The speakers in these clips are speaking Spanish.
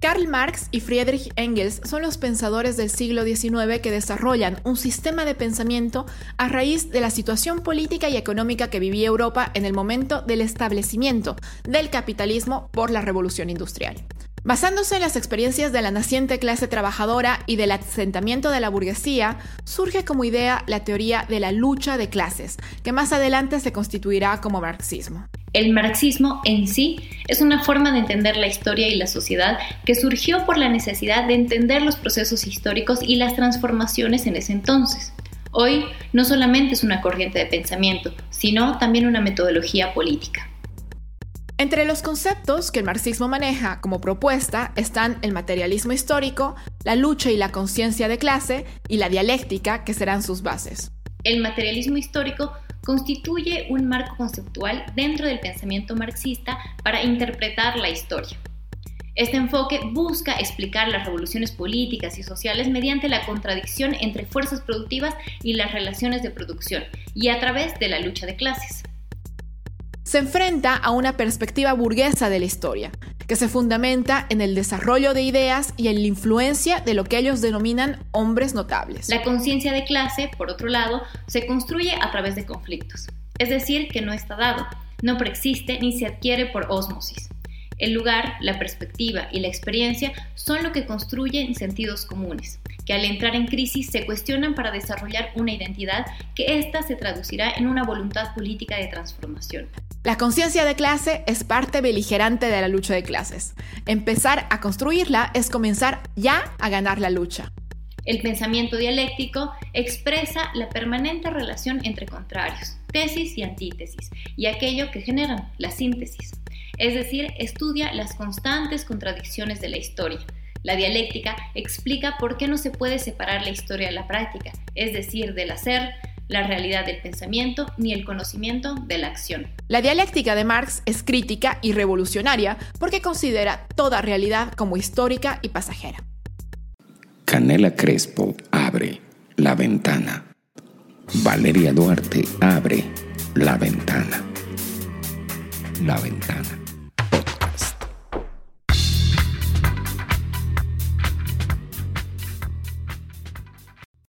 Karl Marx y Friedrich Engels son los pensadores del siglo XIX que desarrollan un sistema de pensamiento a raíz de la situación política y económica que vivía Europa en el momento del establecimiento del capitalismo por la revolución industrial. Basándose en las experiencias de la naciente clase trabajadora y del asentamiento de la burguesía, surge como idea la teoría de la lucha de clases, que más adelante se constituirá como marxismo. El marxismo en sí es una forma de entender la historia y la sociedad que surgió por la necesidad de entender los procesos históricos y las transformaciones en ese entonces. Hoy no solamente es una corriente de pensamiento, sino también una metodología política. Entre los conceptos que el marxismo maneja como propuesta están el materialismo histórico, la lucha y la conciencia de clase y la dialéctica, que serán sus bases. El materialismo histórico constituye un marco conceptual dentro del pensamiento marxista para interpretar la historia. Este enfoque busca explicar las revoluciones políticas y sociales mediante la contradicción entre fuerzas productivas y las relaciones de producción, y a través de la lucha de clases se enfrenta a una perspectiva burguesa de la historia, que se fundamenta en el desarrollo de ideas y en la influencia de lo que ellos denominan hombres notables. La conciencia de clase, por otro lado, se construye a través de conflictos, es decir, que no está dado, no preexiste ni se adquiere por ósmosis. El lugar, la perspectiva y la experiencia son lo que construyen sentidos comunes, que al entrar en crisis se cuestionan para desarrollar una identidad que ésta se traducirá en una voluntad política de transformación. La conciencia de clase es parte beligerante de la lucha de clases. Empezar a construirla es comenzar ya a ganar la lucha. El pensamiento dialéctico expresa la permanente relación entre contrarios, tesis y antítesis, y aquello que generan, la síntesis. Es decir, estudia las constantes contradicciones de la historia. La dialéctica explica por qué no se puede separar la historia de la práctica, es decir, del hacer, la realidad del pensamiento ni el conocimiento de la acción. La dialéctica de Marx es crítica y revolucionaria porque considera toda realidad como histórica y pasajera. Canela Crespo abre la ventana. Valeria Duarte abre la ventana. La ventana. Podcast.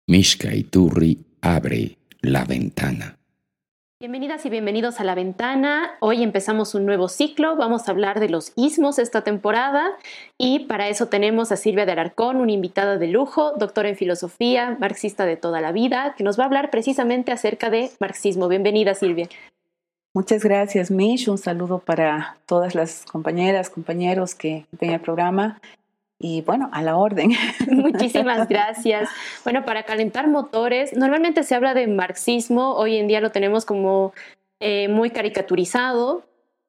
Mishka Iturri abre la ventana. Bienvenidas y bienvenidos a La Ventana. Hoy empezamos un nuevo ciclo. Vamos a hablar de los ismos esta temporada y para eso tenemos a Silvia de Alarcón, una invitada de lujo, doctora en filosofía, marxista de toda la vida, que nos va a hablar precisamente acerca de marxismo. Bienvenida, Silvia. Muchas gracias, Mish. Un saludo para todas las compañeras, compañeros que ven el programa y bueno, a la orden. Muchísimas gracias. Bueno, para calentar motores, normalmente se habla de marxismo, hoy en día lo tenemos como eh, muy caricaturizado,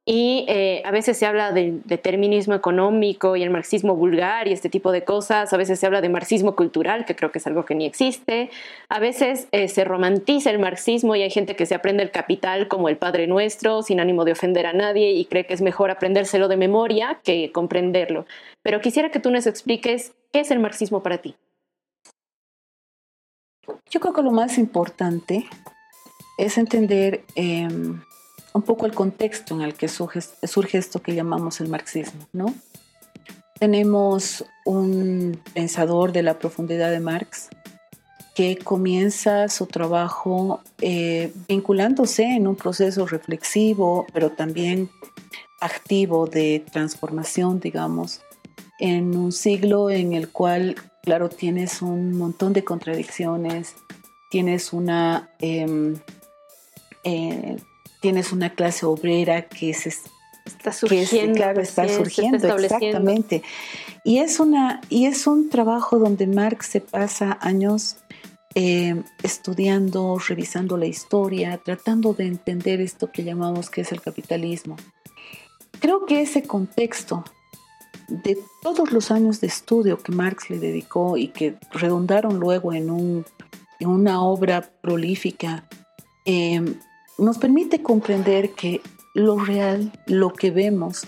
y eh, a veces se habla de determinismo económico y el marxismo vulgar y este tipo de cosas. A veces se habla de marxismo cultural, que creo que es algo que ni existe. A veces eh, se romantiza el marxismo y hay gente que se aprende el capital como el Padre Nuestro, sin ánimo de ofender a nadie y cree que es mejor aprendérselo de memoria que comprenderlo. Pero quisiera que tú nos expliques qué es el marxismo para ti. Yo creo que lo más importante es entender... Em, un poco el contexto en el que surge, esto que llamamos el marxismo, ¿no? Tenemos un pensador de la profundidad de Marx que comienza su trabajo eh, vinculándose en un proceso reflexivo, pero también activo de transformación, digamos, en un siglo en el cual, claro, tienes un montón de contradicciones, tienes una em, eh, tienes una clase obrera que se está surgiendo, claro, está surgiendo, exactamente. Y es una y es un trabajo donde Marx se pasa años eh, estudiando, revisando la historia, tratando de entender esto que llamamos que es el capitalismo. Creo que ese contexto de todos los años de estudio que Marx le dedicó y que redundaron luego en, un, en una obra prolífica, eh, nos permite comprender que lo real, lo que vemos,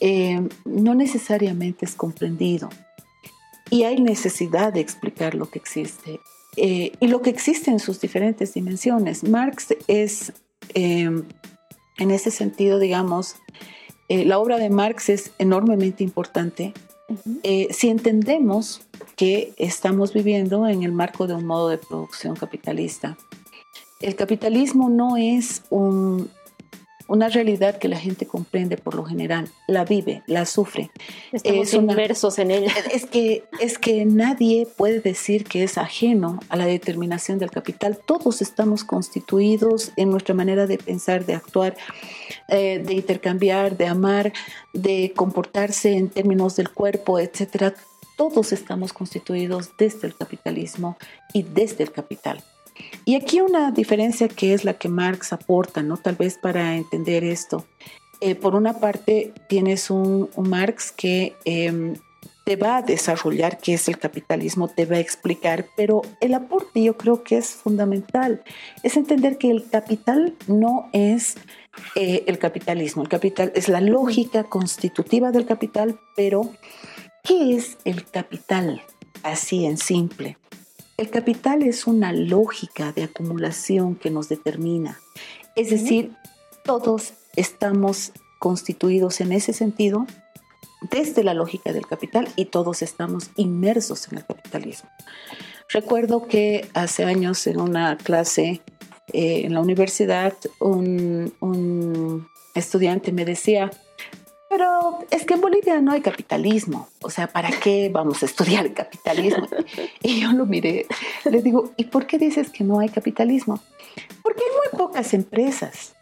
eh, no necesariamente es comprendido. Y hay necesidad de explicar lo que existe. Eh, y lo que existe en sus diferentes dimensiones. Marx es, eh, en ese sentido, digamos, la obra de Marx es enormemente importante eh, si entendemos que estamos viviendo en el marco de un modo de producción capitalista. El capitalismo no es un, una realidad que la gente comprende por lo general, la vive, la sufre. Estamos inmersos en ella. Es que, es que nadie puede decir que es ajeno a la determinación del capital. Todos estamos constituidos en nuestra manera de pensar, de actuar, eh, de intercambiar, de amar, de comportarse en términos del cuerpo, etcétera. Todos estamos constituidos desde el capitalismo y desde el capital. Y aquí una diferencia que es la que Marx aporta, ¿no? Tal vez para entender esto. Eh, por una parte, tienes un, Marx que em, te va a desarrollar qué es el capitalismo, te va a explicar, pero el aporte yo creo que es fundamental. Es entender que el capital no es eh, el capitalismo. El capital es la lógica constitutiva del capital, pero ¿qué es el capital? Así en simple. El capital es una lógica de acumulación que nos determina. Es decir, todos estamos constituidos en ese sentido desde la lógica del capital y todos estamos inmersos en el capitalismo. Recuerdo que hace años en una clase eh, en la universidad un, un estudiante me decía, pero es que en Bolivia no hay capitalismo. O sea, ¿para qué vamos a estudiar el capitalismo? Y yo lo miré, le digo, ¿y por qué dices que no hay capitalismo? Porque hay muy pocas empresas.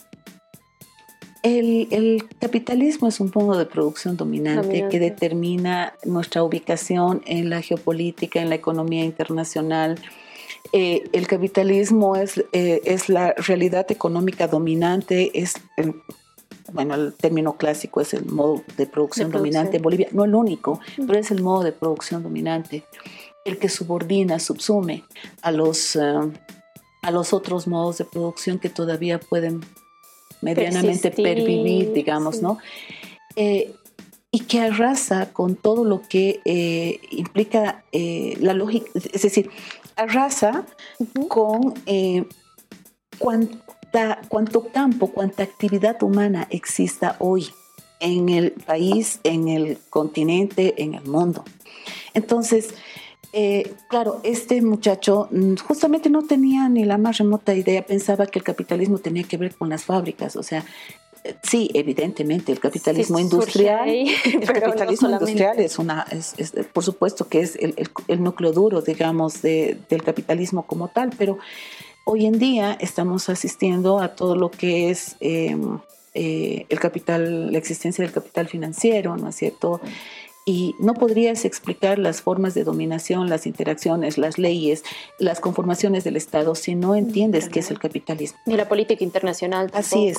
El, capitalismo es un modo de producción dominante, que determina nuestra ubicación en la geopolítica, en la economía internacional. Eh, el capitalismo es, eh, es la realidad económica dominante, es bueno, el término clásico es el modo de producción, dominante en Bolivia, no el único, pero es el modo de producción dominante, el que subordina, subsume a los, eh, a los otros modos de producción que todavía pueden medianamente pervivir, digamos, ¿no? Eh, y que arrasa con todo lo que eh, implica la lógica, es decir, arrasa con cuánto campo, cuánta actividad humana exista hoy en el país, en el continente, en el mundo. Entonces, eh, claro, este muchacho justamente no tenía ni la más remota idea, pensaba que el capitalismo tenía que ver con las fábricas, o sea, eh, sí, evidentemente, el capitalismo industrial, el capitalismo industrial es una, es, por supuesto que es el, el, núcleo duro, digamos, de, del capitalismo como tal, pero Hoy en día estamos asistiendo a todo lo que es em, eh, el capital, la existencia del capital financiero, ¿no es cierto? Y no podrías explicar las formas de dominación, las interacciones, las leyes, las conformaciones del Estado si no entiendes qué es el capitalismo. Ni la política internacional. Tampoco. Así es.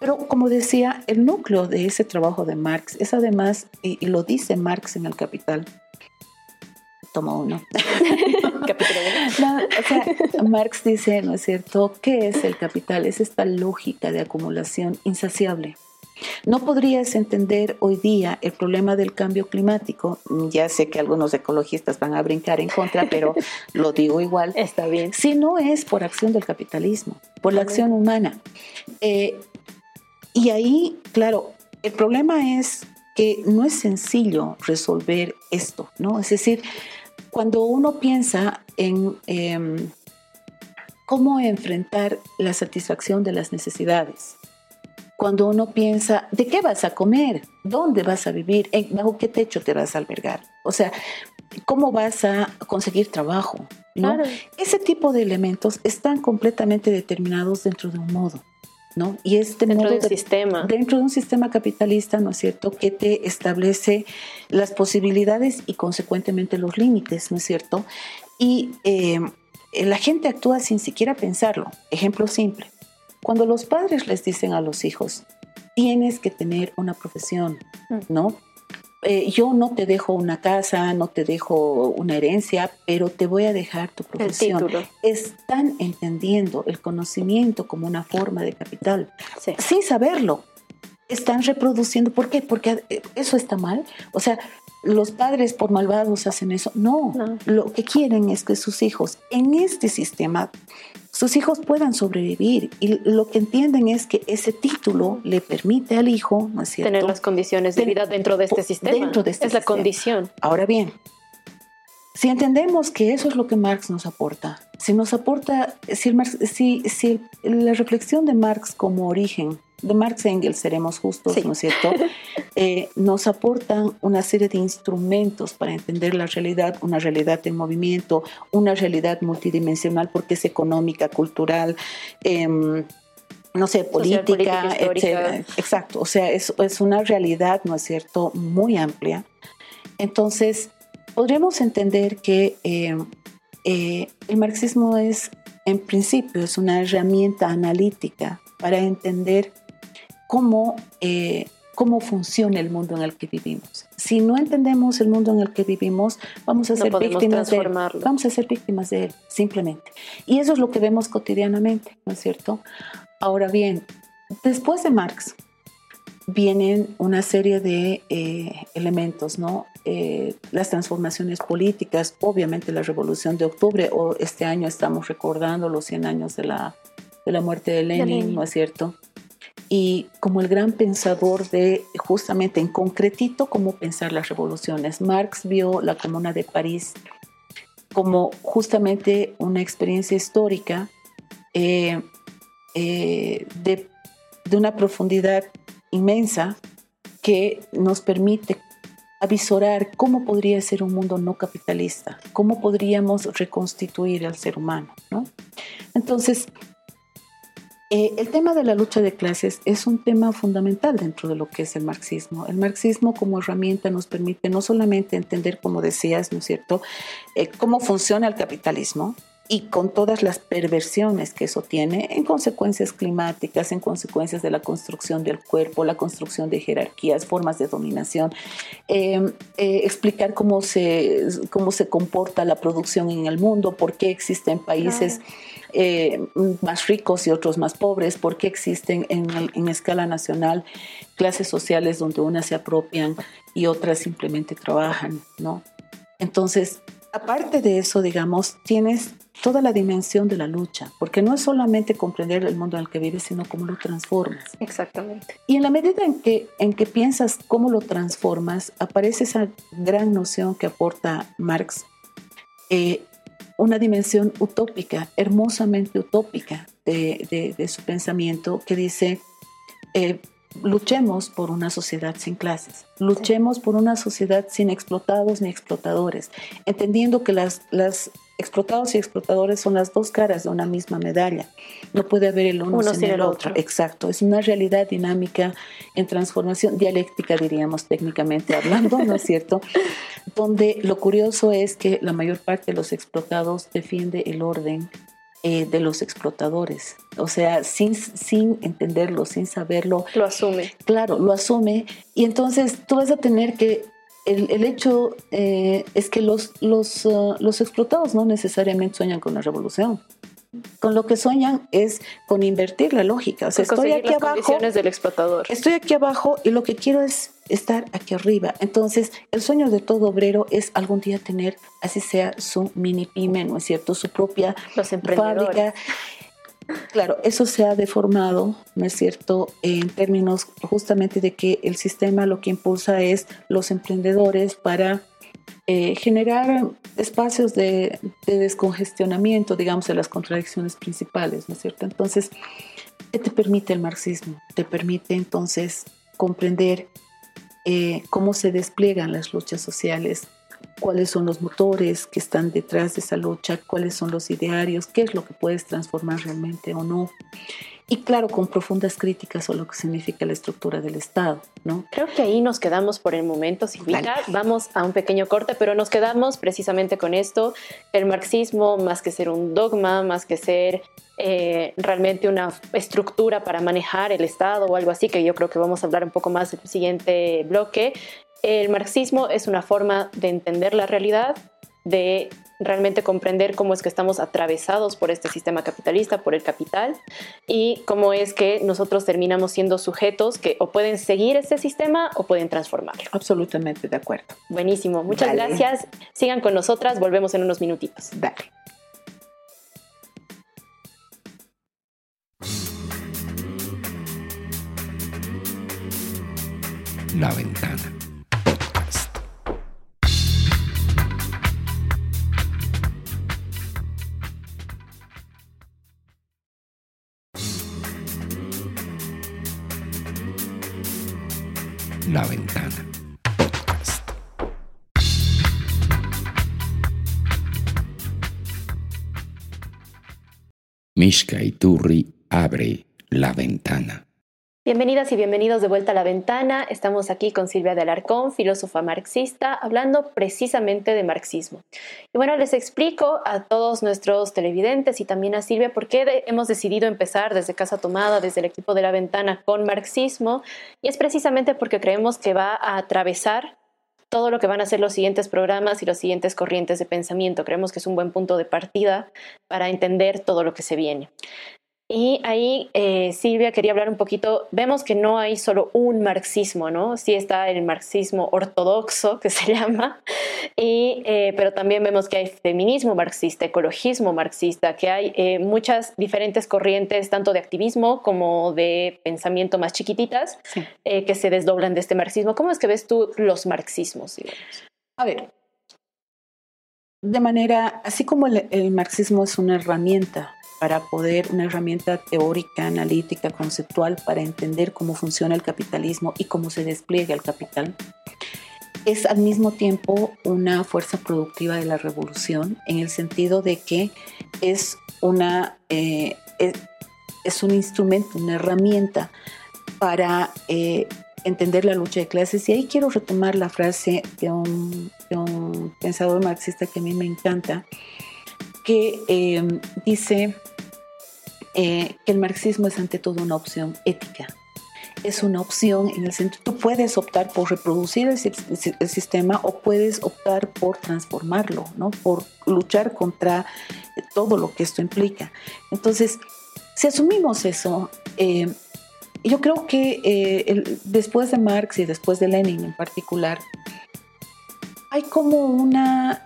Pero como decía, el núcleo de ese trabajo de Marx es además, y lo dice Marx en el Capital, tomo uno. Capítulo uno. o sea, Marx dice, ¿no es cierto?, ¿qué es el capital? Es esta lógica de acumulación insaciable. No podrías entender hoy día el problema del cambio climático. Ya sé que algunos ecologistas van a brincar en contra, pero lo digo igual. Está bien. Si no es por acción del capitalismo, por la acción humana. Eh, y ahí, claro, el problema es que no es sencillo resolver esto, ¿no? Es decir, cuando uno piensa en em, cómo enfrentar la satisfacción de las necesidades, cuando uno piensa, ¿de qué vas a comer? ¿Dónde vas a vivir? ¿Bajo qué techo te vas a albergar? O sea, ¿cómo vas a conseguir trabajo? Ese tipo de elementos están completamente determinados dentro de un modo. Y este dentro de un sistema. Dentro de un sistema capitalista, ¿no es cierto?, que te establece las posibilidades y consecuentemente los límites, ¿no es cierto? Y eh, la gente actúa sin siquiera pensarlo. Ejemplo simple. Cuando los padres les dicen a los hijos, tienes que tener una profesión, mm. ¿no? Eh, yo no te dejo una casa, no te dejo una herencia, pero te voy a dejar tu profesión. Están entendiendo el conocimiento como una forma de capital, sin saberlo. Están reproduciendo. ¿Por qué? Porque eh, eso está mal. O sea, los padres por malvados hacen eso. No, lo que quieren es que sus hijos en este sistema, sus hijos puedan sobrevivir y lo que entienden es que ese título le permite al hijo, ¿no es cierto? Tener las condiciones de vida dentro de este sistema. Dentro de este es la condición. Ahora bien, si entendemos que eso es lo que Marx nos aporta, si nos aporta, si, si, si la reflexión de Marx como origen de Marx Engels, seremos justos, ¿no es cierto? Eh, nos aportan una serie de instrumentos para entender la realidad, una realidad en movimiento, una realidad multidimensional porque es económica, cultural, em, no sé, política, etc. Exacto, o sea, es, es una realidad, ¿no es cierto?, muy amplia. Entonces, podremos entender que em, eh, el marxismo es, en principio, es una herramienta analítica para entender cómo, eh, cómo funciona el mundo en el que vivimos. Si no entendemos el mundo en el que vivimos, vamos a ser víctimas de él. Vamos a ser víctimas de él, simplemente. Y eso es lo que vemos cotidianamente, ¿no es cierto? Ahora bien, después de Marx vienen una serie de eh, elementos, ¿no? Eh, las transformaciones políticas, obviamente la revolución de octubre, o este año estamos recordando los 100 años de la, de la muerte de Lenin, ¿no es cierto? Y como el gran pensador de justamente en concretito cómo pensar las revoluciones. Marx vio la Comuna de París como justamente una experiencia histórica eh, eh, de, de una profundidad inmensa que nos permite avisorar cómo podría ser un mundo no capitalista, cómo podríamos reconstituir al ser humano. ¿no? Entonces, eh, el tema de la lucha de clases es un tema fundamental dentro de lo que es el marxismo. El marxismo como herramienta nos permite no solamente entender, como decías, ¿no es cierto?, eh, cómo funciona el capitalismo, y con todas las perversiones que eso tiene en consecuencias climáticas, en consecuencias de la construcción del cuerpo, la construcción de jerarquías, formas de dominación, em, eh, explicar cómo se, cómo se comporta la producción en el mundo, por qué existen países eh, más ricos y otros más pobres, por qué existen en, en escala nacional clases sociales donde unas se apropian y otras simplemente trabajan, ¿no? Entonces, aparte de eso, digamos, tienes toda la dimensión de la lucha, porque no es solamente comprender el mundo en el que vives, sino cómo lo transformas. Exactamente. Y en la medida en que, en que piensas cómo lo transformas, aparece esa gran noción que aporta Marx, eh, una dimensión utópica, hermosamente utópica de, de, su pensamiento, que dice, eh, luchemos por una sociedad sin clases, luchemos por una sociedad sin explotados ni explotadores, entendiendo que las, las explotados y explotadores son las dos caras de una misma medalla. No puede haber el uno, sin, el otro. Exacto, es una realidad dinámica en transformación, dialéctica diríamos técnicamente hablando, ¿no es cierto? Donde lo curioso es que la mayor parte de los explotados defiende el orden eh, de los explotadores. O sea, sin, sin entenderlo, sin saberlo. Lo asume. Claro, lo asume. Y entonces tú vas a tener que el, hecho eh, es que los, los, uh, los explotados no necesariamente sueñan con la revolución. Con lo que sueñan es con invertir la lógica. O sea, estoy aquí abajo. del explotador. Estoy aquí abajo y lo que quiero es estar aquí arriba. Entonces, el sueño de todo obrero es algún día tener, así sea, su mini pyme, ¿no es cierto? Su propia fábrica. Claro, eso se ha deformado, ¿no es cierto?, en términos justamente de que el sistema lo que impulsa es los emprendedores para eh, generar espacios de, descongestionamiento, digamos, de las contradicciones principales, ¿no es cierto? Entonces, ¿qué te permite el marxismo? Te permite entonces comprender eh, cómo se despliegan las luchas sociales cuáles son los motores que están detrás de esa lucha, cuáles son los idearios, qué es lo que puedes transformar realmente o no. Y claro, con profundas críticas a lo que significa la estructura del Estado, ¿no? Creo que ahí nos quedamos por el momento, Silvita. Vamos a un pequeño corte, pero nos quedamos precisamente con esto. El marxismo, más que ser un dogma, más que ser eh, realmente una estructura para manejar el Estado o algo así, que yo creo que vamos a hablar un poco más en el siguiente bloque, el marxismo es una forma de entender la realidad, de realmente comprender cómo es que estamos atravesados por este sistema capitalista, por el capital, y cómo es que nosotros terminamos siendo sujetos que o pueden seguir este sistema o pueden transformarlo. Absolutamente de acuerdo. Buenísimo, muchas gracias. Sigan con nosotras, volvemos en unos minutitos. Dale. La ventana. La Ventana. Podcast. Mishka Iturri abre la ventana. Bienvenidas y bienvenidos de vuelta a la ventana. Estamos aquí con Silvia de Alarcón, filósofa marxista, hablando precisamente de marxismo. Y bueno, les explico a todos nuestros televidentes y también a Silvia por qué hemos decidido empezar desde Casa Tomada, desde el equipo de la ventana, con marxismo. Y es precisamente porque creemos que va a atravesar todo lo que van a ser los siguientes programas y los siguientes corrientes de pensamiento. Creemos que es un buen punto de partida para entender todo lo que se viene. Y ahí, eh, Silvia, quería hablar un poquito, vemos que no hay solo un marxismo, ¿no? Sí está el marxismo ortodoxo, que se llama, y, eh, pero también vemos que hay feminismo marxista, ecologismo marxista, que hay eh, muchas diferentes corrientes, tanto de activismo como de pensamiento más chiquititas, que se desdoblan de este marxismo. ¿Cómo es que ves tú los marxismos? A ver, de manera, así como el marxismo es una herramienta para poder, una herramienta teórica, analítica, conceptual para entender cómo funciona el capitalismo y cómo se despliega el capital. Es al mismo tiempo una fuerza productiva de la revolución en el sentido de que es, una, eh, es, un instrumento, una herramienta para eh, entender la lucha de clases. Y ahí quiero retomar la frase de un, de un pensador marxista que a mí me encanta, que eh, dice eh, que el marxismo es ante todo una opción ética. Es una opción en el sentido, tú puedes optar por reproducir el, sistema o puedes optar por transformarlo, ¿no? por luchar contra todo lo que esto implica. Entonces, si asumimos eso, eh, yo creo que eh, después de Marx y después de Lenin en particular, hay como una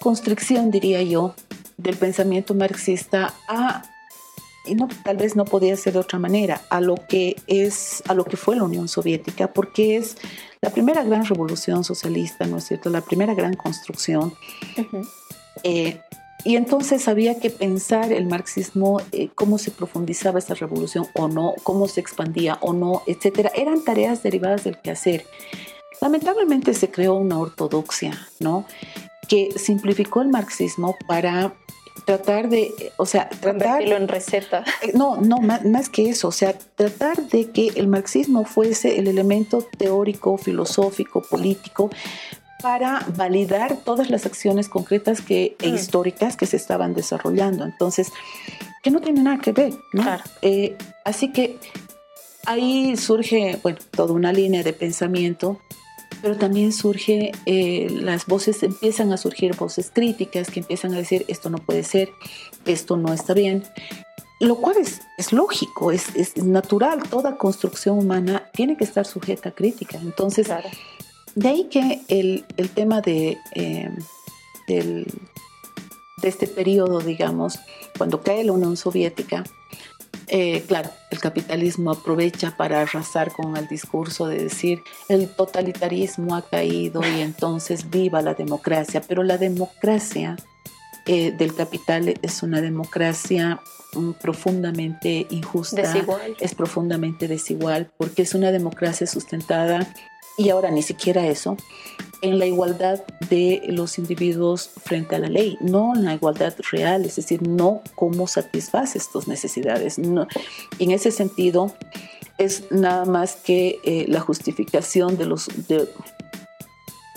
constricción, diría yo, del pensamiento marxista a y no, tal vez no podía ser de otra manera, a lo que es, a lo que fue la Unión Soviética, porque es la primera gran revolución socialista, ¿no es cierto? La primera gran construcción. Eh, y entonces había que pensar el marxismo, eh, cómo se profundizaba esa revolución o no, cómo se expandía o no, etcétera. Eran tareas derivadas del quehacer. Lamentablemente se creó una ortodoxia, ¿no? Que simplificó el marxismo para tratar de, o sea, tratarlo en receta. Eh, no, no, más, que eso, o sea, tratar de que el marxismo fuese el elemento teórico, filosófico, político para validar todas las acciones concretas que, e mm. históricas que se estaban desarrollando. Entonces, que no tiene nada que ver, ¿no? Eh, así que ahí surge, bueno, toda una línea de pensamiento pero también surge, eh, las voces, empiezan a surgir voces críticas que empiezan a decir esto no puede ser, esto no está bien, lo cual es, es lógico, es, es, natural, toda construcción humana tiene que estar sujeta a crítica. Entonces, de ahí que el, el tema de, eh, del, de este periodo, digamos, cuando cae la Unión Soviética, eh, claro, el capitalismo aprovecha para arrasar con el discurso de decir el totalitarismo ha caído y entonces viva la democracia, pero la democracia eh, del capital es una democracia mm, profundamente injusta, es profundamente desigual, porque es una democracia sustentada y ahora ni siquiera eso, en la igualdad de los individuos frente a la ley, no en la igualdad real, es decir, no cómo satisface estas necesidades. en ese sentido, es nada más que eh, la justificación de los...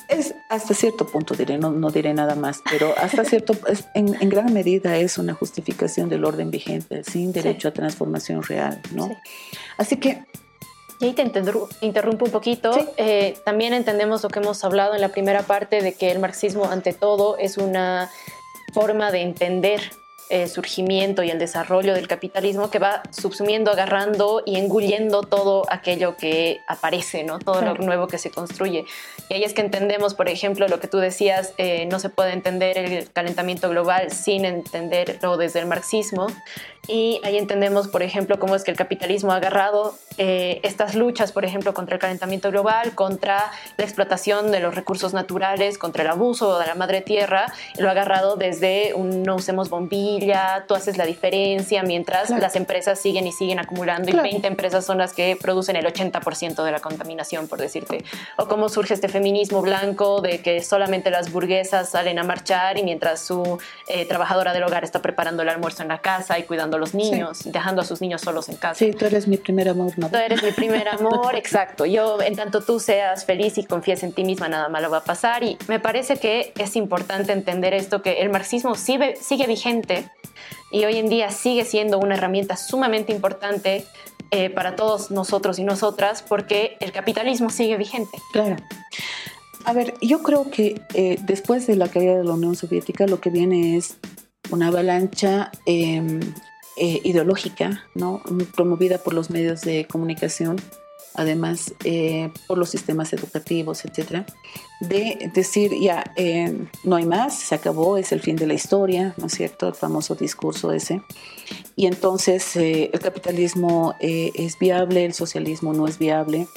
es hasta cierto punto, diré, no, no diré nada más, pero hasta cierto, en, en, gran medida es una justificación del orden vigente, sin derecho a transformación real, ¿no? Así que Y ahí te interrumpo un poquito. Eh, también entendemos lo que hemos hablado en la primera parte de que el marxismo ante todo es una forma de entender el surgimiento y el desarrollo del capitalismo que va subsumiendo, agarrando y engullendo todo aquello que aparece, ¿no? todo lo nuevo que se construye. Y ahí es que entendemos, por ejemplo, lo que tú decías, eh, no se puede entender el calentamiento global sin entenderlo desde el marxismo. Y ahí entendemos, por ejemplo, cómo es que el capitalismo ha agarrado eh, estas luchas, por ejemplo, contra el calentamiento global, contra la explotación de los recursos naturales, contra el abuso de la madre tierra, lo ha agarrado desde un no usemos bombilla, tú haces la diferencia, mientras las empresas siguen y siguen acumulando y 20 empresas son las que producen el 80% de la contaminación, por decirte. O cómo surge este feminismo blanco de que solamente las burguesas salen a marchar y mientras su eh, trabajadora del hogar está preparando el almuerzo en la casa y cuidando a los niños, dejando a sus niños solos en casa. Sí, tú eres mi primer amor, ¿no? Tú eres mi primer amor, exacto. Yo, en tanto tú seas feliz y confíes en ti misma, nada malo va a pasar. Y me parece que es importante entender esto, que el marxismo sigue, sigue vigente y hoy en día sigue siendo una herramienta sumamente importante eh, para todos nosotros y nosotras porque el capitalismo sigue vigente. Claro. A ver, yo creo que eh, después de la caída de la Unión Soviética lo que viene es una avalancha em, eh, ideológica, ¿no? promovida por los medios de comunicación, además eh, por los sistemas educativos, etcétera, de decir ya eh, no hay más, se acabó, es el fin de la historia, ¿no es cierto? El famoso discurso ese. Y entonces el capitalismo es viable, el socialismo no es viable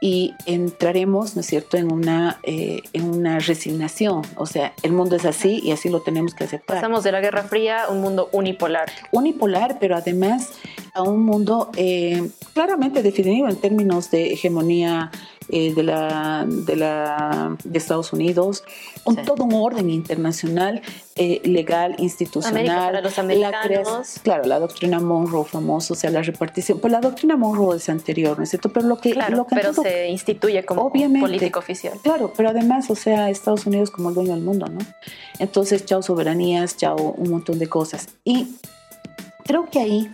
y entraremos, ¿no es cierto?, en una, eh, en una resignación. O sea, el mundo es así y así lo tenemos que aceptar. Pasamos de la Guerra Fría a un mundo unipolar. Unipolar, pero además a un mundo eh, claramente definido en términos de hegemonía eh, de, la, de, la, de Estados Unidos, un, todo un orden internacional, eh, legal, institucional. Los americanos. claro, la doctrina Monroe famosa, o sea, la repartición. Pues la doctrina Monroe es anterior, ¿no es cierto? Pero lo que. lo que pero se instituye como obviamente, político oficial. Claro, pero además, o sea, Estados Unidos como el dueño del mundo, ¿no? Entonces, chao soberanías, chao un montón de cosas. Y creo que ahí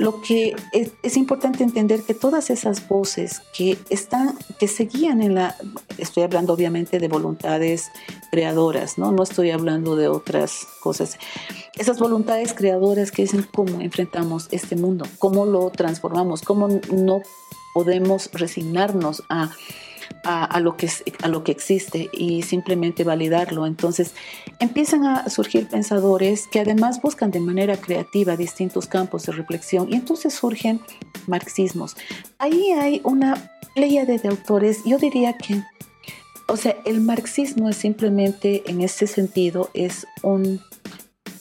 lo que es, importante entender que todas esas voces que están, que seguían en la, estoy hablando obviamente de voluntades creadoras, ¿no? No estoy hablando de otras cosas. Esas voluntades creadoras que dicen cómo enfrentamos este mundo, cómo lo transformamos, cómo no podemos resignarnos a a, lo que, a lo que existe y simplemente validarlo. Entonces empiezan a surgir pensadores que además buscan de manera creativa distintos campos de reflexión y entonces surgen marxismos. Ahí hay una pléyade de autores, yo diría que, o sea, el marxismo es simplemente en ese sentido es un,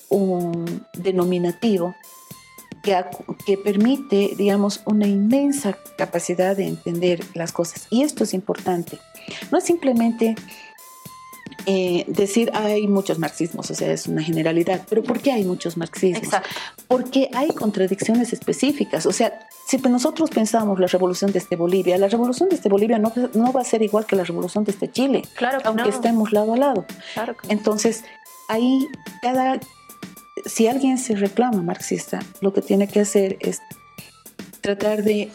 un denominativo que, permite, digamos, una inmensa capacidad de entender las cosas. Y esto es importante. No es simplemente eh, decir hay muchos marxismos, o sea, es una generalidad, pero ¿por qué hay muchos marxismos? Exacto. Porque hay contradicciones específicas, o sea, si nosotros pensamos la revolución de este Bolivia, la revolución de este Bolivia no, no va a ser igual que la revolución de este Chile, claro aunque estemos lado a lado. Claro Entonces, ahí cada, si alguien se reclama marxista, lo que tiene que hacer es tratar de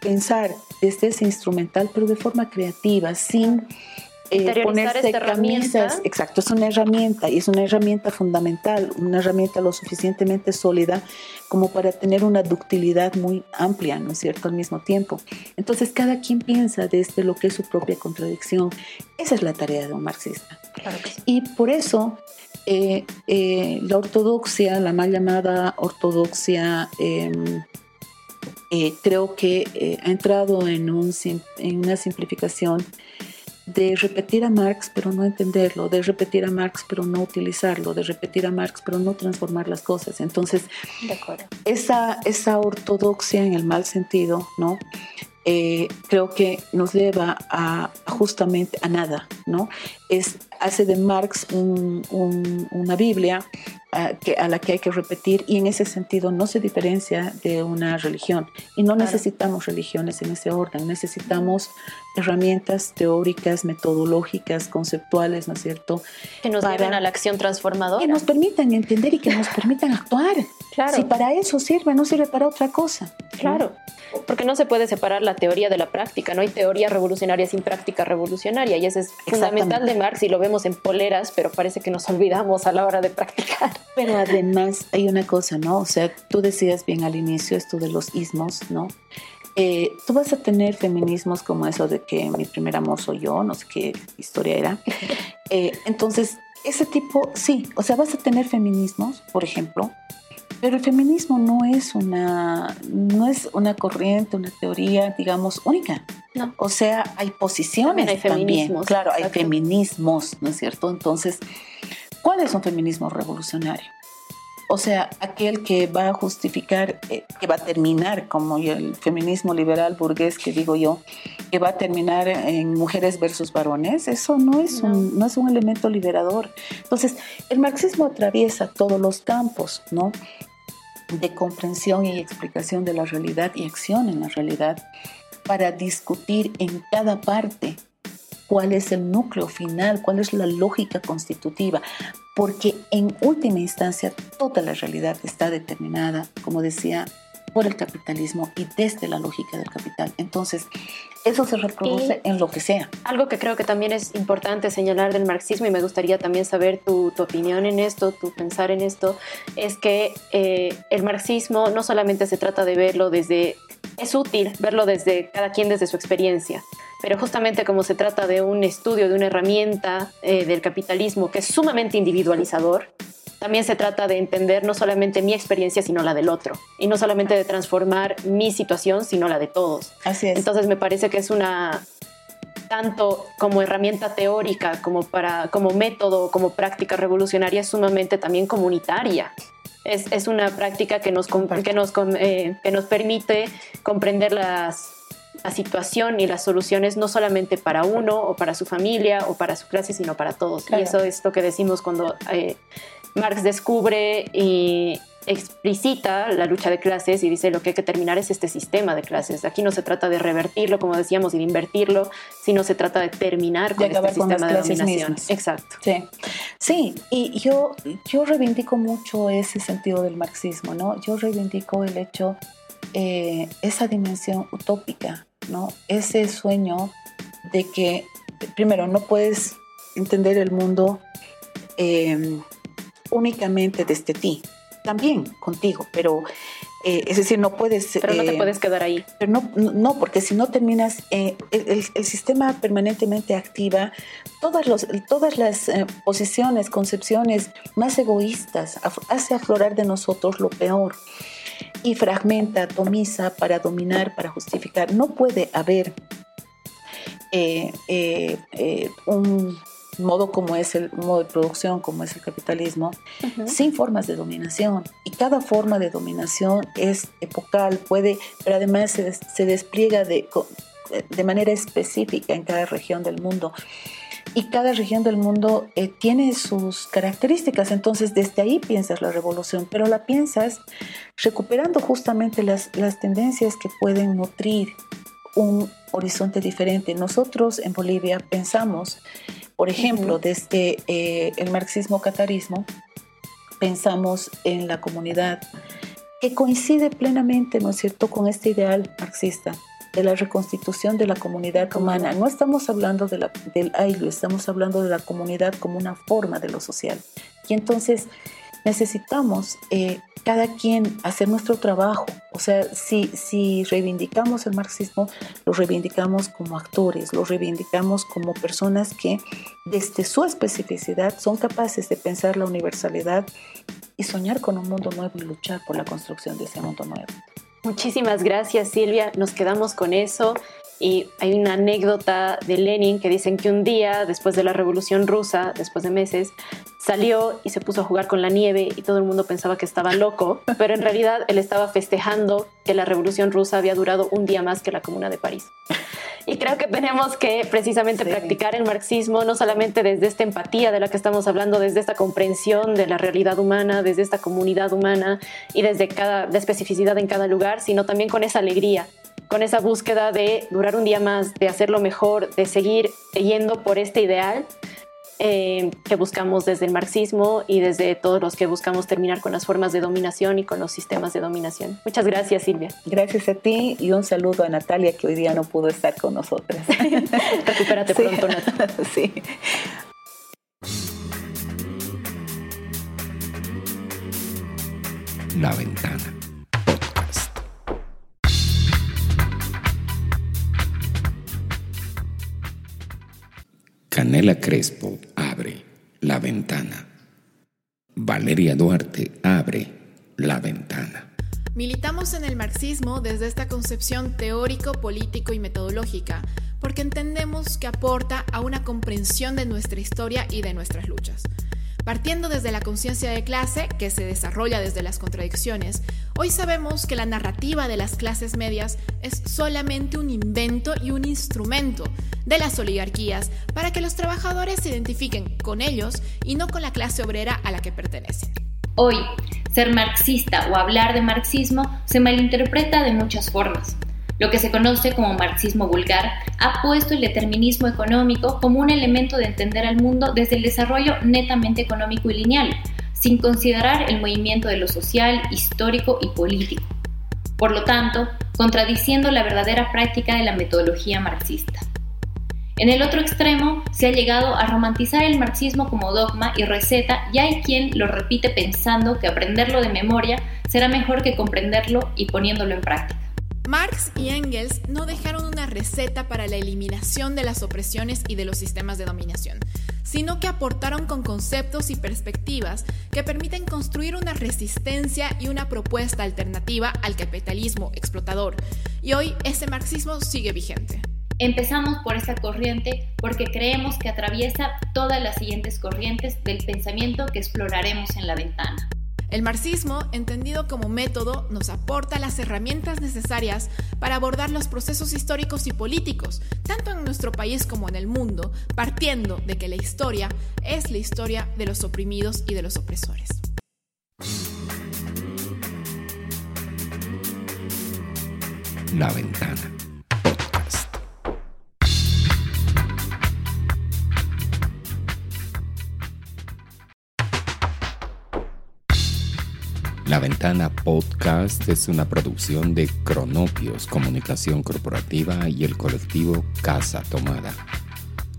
pensar desde ese instrumental, pero de forma creativa, sin eh, ponerse camisas. Exacto, es una herramienta y es una herramienta fundamental, una herramienta lo suficientemente sólida como para tener una ductilidad muy amplia, ¿no es cierto?, al mismo tiempo. Entonces, cada quien piensa desde lo que es su propia contradicción. Esa es la tarea de un marxista. Y por eso eh, eh, la ortodoxia, la mal llamada ortodoxia, em, eh, creo que ha entrado en, en una simplificación de repetir a Marx pero no entenderlo, de repetir a Marx pero no utilizarlo, de repetir a Marx pero no transformar las cosas. Entonces, Esa, esa ortodoxia en el mal sentido, ¿no? Eh, creo que nos lleva a, justamente a nada, ¿no? Es, hace de Marx una Biblia a, que, a la que hay que repetir y en ese sentido no se diferencia de una religión y no necesitamos religiones en ese orden, necesitamos herramientas teóricas, metodológicas, conceptuales, ¿no es cierto? Que nos lleven a la acción transformadora. Que nos permitan entender y que nos permitan actuar. Claro. Si para eso sirve, no sirve para otra cosa. Claro. Porque no se puede separar la teoría de la práctica, no hay teoría revolucionaria sin práctica revolucionaria y eso es fundamental de Marx y lo vemos en poleras, pero parece que nos olvidamos a la hora de practicar. Pero además hay una cosa, ¿no? O sea, tú decías bien al inicio esto de los ismos, ¿no? Eh, tú vas a tener feminismos como eso de que mi primer amor soy yo, no sé qué historia era. Eh, entonces, ese tipo, sí, o sea, vas a tener feminismos, por ejemplo, pero el feminismo no es una, no es una corriente, una teoría, digamos, única. No. O sea, hay posiciones también. Hay feminismos, claro, hay feminismos, ¿no es cierto? Entonces, ¿cuál es un feminismo revolucionario? O sea, aquel que va a justificar, eh, que va a terminar, como el feminismo liberal burgués que digo yo, que va a terminar en mujeres versus varones, eso no es, Un, no es un elemento liberador. Entonces, el marxismo atraviesa todos los campos, ¿no? de comprensión y explicación de la realidad y acción en la realidad para discutir en cada parte cuál es el núcleo final, cuál es la lógica constitutiva, porque en última instancia toda la realidad está determinada, como decía, por el capitalismo y desde la lógica del capital. Entonces, eso se reproduce en lo que sea. Algo que creo que también es importante señalar del marxismo y me gustaría también saber tu, opinión en esto, tu pensar en esto, es que eh, el marxismo no solamente se trata de verlo desde, es útil verlo desde cada quien desde su experiencia, pero justamente como se trata de un estudio, de una herramienta eh, del capitalismo que es sumamente individualizador, también se trata de entender no solamente mi experiencia, sino la del otro. Y no solamente de transformar mi situación, sino la de todos. Así es. Entonces me parece que es una, tanto como herramienta teórica, como, para, como método, como práctica revolucionaria, es sumamente también comunitaria. Es, es una práctica que nos, que nos, eh, que nos permite comprender las, la situación y las soluciones no solamente para uno o para su familia o para su clase, sino para todos. Y eso es lo que decimos cuando eh, Marx descubre y explicita la lucha de clases y dice lo que hay que terminar es este sistema de clases. Aquí no se trata de revertirlo, como decíamos, y de invertirlo, sino se trata de terminar con este sistema de dominación. Exacto. Sí. sí, y yo, yo reivindico mucho ese sentido del marxismo, ¿no? Yo reivindico el hecho, eh, esa dimensión utópica, ¿no? Ese sueño de que, primero, no puedes entender el mundo eh, únicamente desde ti, también contigo, pero eh, es decir, no puedes... Pero no te eh, puedes quedar ahí. Pero no, no porque si no terminas, eh, el, sistema permanentemente activa todas, los, todas las posiciones, concepciones más egoístas, hace aflorar de nosotros lo peor y fragmenta, atomiza para dominar, para justificar. No puede haber un modo como es el modo de producción, como es el capitalismo, sin formas de dominación. Y cada forma de dominación es epocal, puede, pero además se, despliega de, de manera específica en cada región del mundo y cada región del mundo eh, tiene sus características, entonces desde ahí piensas la revolución, pero la piensas recuperando justamente las, las tendencias que pueden nutrir un horizonte diferente. Nosotros en Bolivia pensamos por ejemplo, desde eh, el marxismo-catarismo, pensamos en la comunidad que coincide plenamente, ¿no es cierto?, con este ideal marxista de la reconstitución de la comunidad humana. No estamos hablando de la, del AILU, estamos hablando de la comunidad como una forma de lo social. Y entonces necesitamos eh, cada quien hacer nuestro trabajo. O sea, si, si reivindicamos el marxismo, lo reivindicamos como actores, lo reivindicamos como personas que desde su especificidad son capaces de pensar la universalidad y soñar con un mundo nuevo y luchar por la construcción de ese mundo nuevo. Muchísimas gracias Silvia, nos quedamos con eso. Y hay una anécdota de Lenin que dicen que un día, después de la Revolución Rusa, después de meses, salió y se puso a jugar con la nieve y todo el mundo pensaba que estaba loco, pero en realidad él estaba festejando que la Revolución Rusa había durado un día más que la Comuna de París. Y creo que tenemos que precisamente practicar el marxismo, no solamente desde esta empatía de la que estamos hablando, desde esta comprensión de la realidad humana, desde esta comunidad humana y desde cada la especificidad en cada lugar, sino también con esa alegría con esa búsqueda de durar un día más, de hacerlo mejor, de seguir yendo por este ideal eh, que buscamos desde el marxismo y desde todos los que buscamos terminar con las formas de dominación y con los sistemas de dominación. Muchas gracias, Silvia. Gracias a ti y un saludo a Natalia, que hoy día no pudo estar con nosotras. Recupérate pronto, Natalia. sí. La ventana. Canela Crespo abre la ventana. Valeria Duarte abre la ventana. Militamos en el marxismo desde esta concepción teórico, político y metodológica, porque entendemos que aporta a una comprensión de nuestra historia y de nuestras luchas. Partiendo desde la conciencia de clase, que se desarrolla desde las contradicciones, hoy sabemos que la narrativa de las clases medias es solamente un invento y un instrumento de las oligarquías para que los trabajadores se identifiquen con ellos y no con la clase obrera a la que pertenecen. Hoy, ser marxista o hablar de marxismo se malinterpreta de muchas formas. Lo que se conoce como marxismo vulgar ha puesto el determinismo económico como un elemento de entender al mundo desde el desarrollo netamente económico y lineal, sin considerar el movimiento de lo social, histórico y político. Por lo tanto, contradiciendo la verdadera práctica de la metodología marxista. En el otro extremo, se ha llegado a romantizar el marxismo como dogma y receta y hay quien lo repite pensando que aprenderlo de memoria será mejor que comprenderlo y poniéndolo en práctica. Marx y Engels no dejaron una receta para la eliminación de las opresiones y de los sistemas de dominación, sino que aportaron con conceptos y perspectivas que permiten construir una resistencia y una propuesta alternativa al capitalismo explotador. Y hoy ese marxismo sigue vigente. Empezamos por esta corriente porque creemos que atraviesa todas las siguientes corrientes del pensamiento que exploraremos en la ventana. El marxismo, entendido como método, nos aporta las herramientas necesarias para abordar los procesos históricos y políticos, tanto en nuestro país como en el mundo, partiendo de que la historia es la historia de los oprimidos y de los opresores. La ventana. La Ventana Podcast es una producción de Cronopios Comunicación Corporativa y el colectivo Casa Tomada.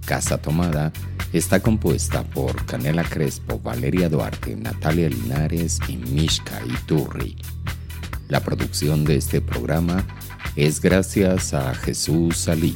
Casa Tomada está compuesta por Canela Crespo, Valeria Duarte, Natalia Linares y Mishka Iturri. La producción de este programa es gracias a Jesús Salí.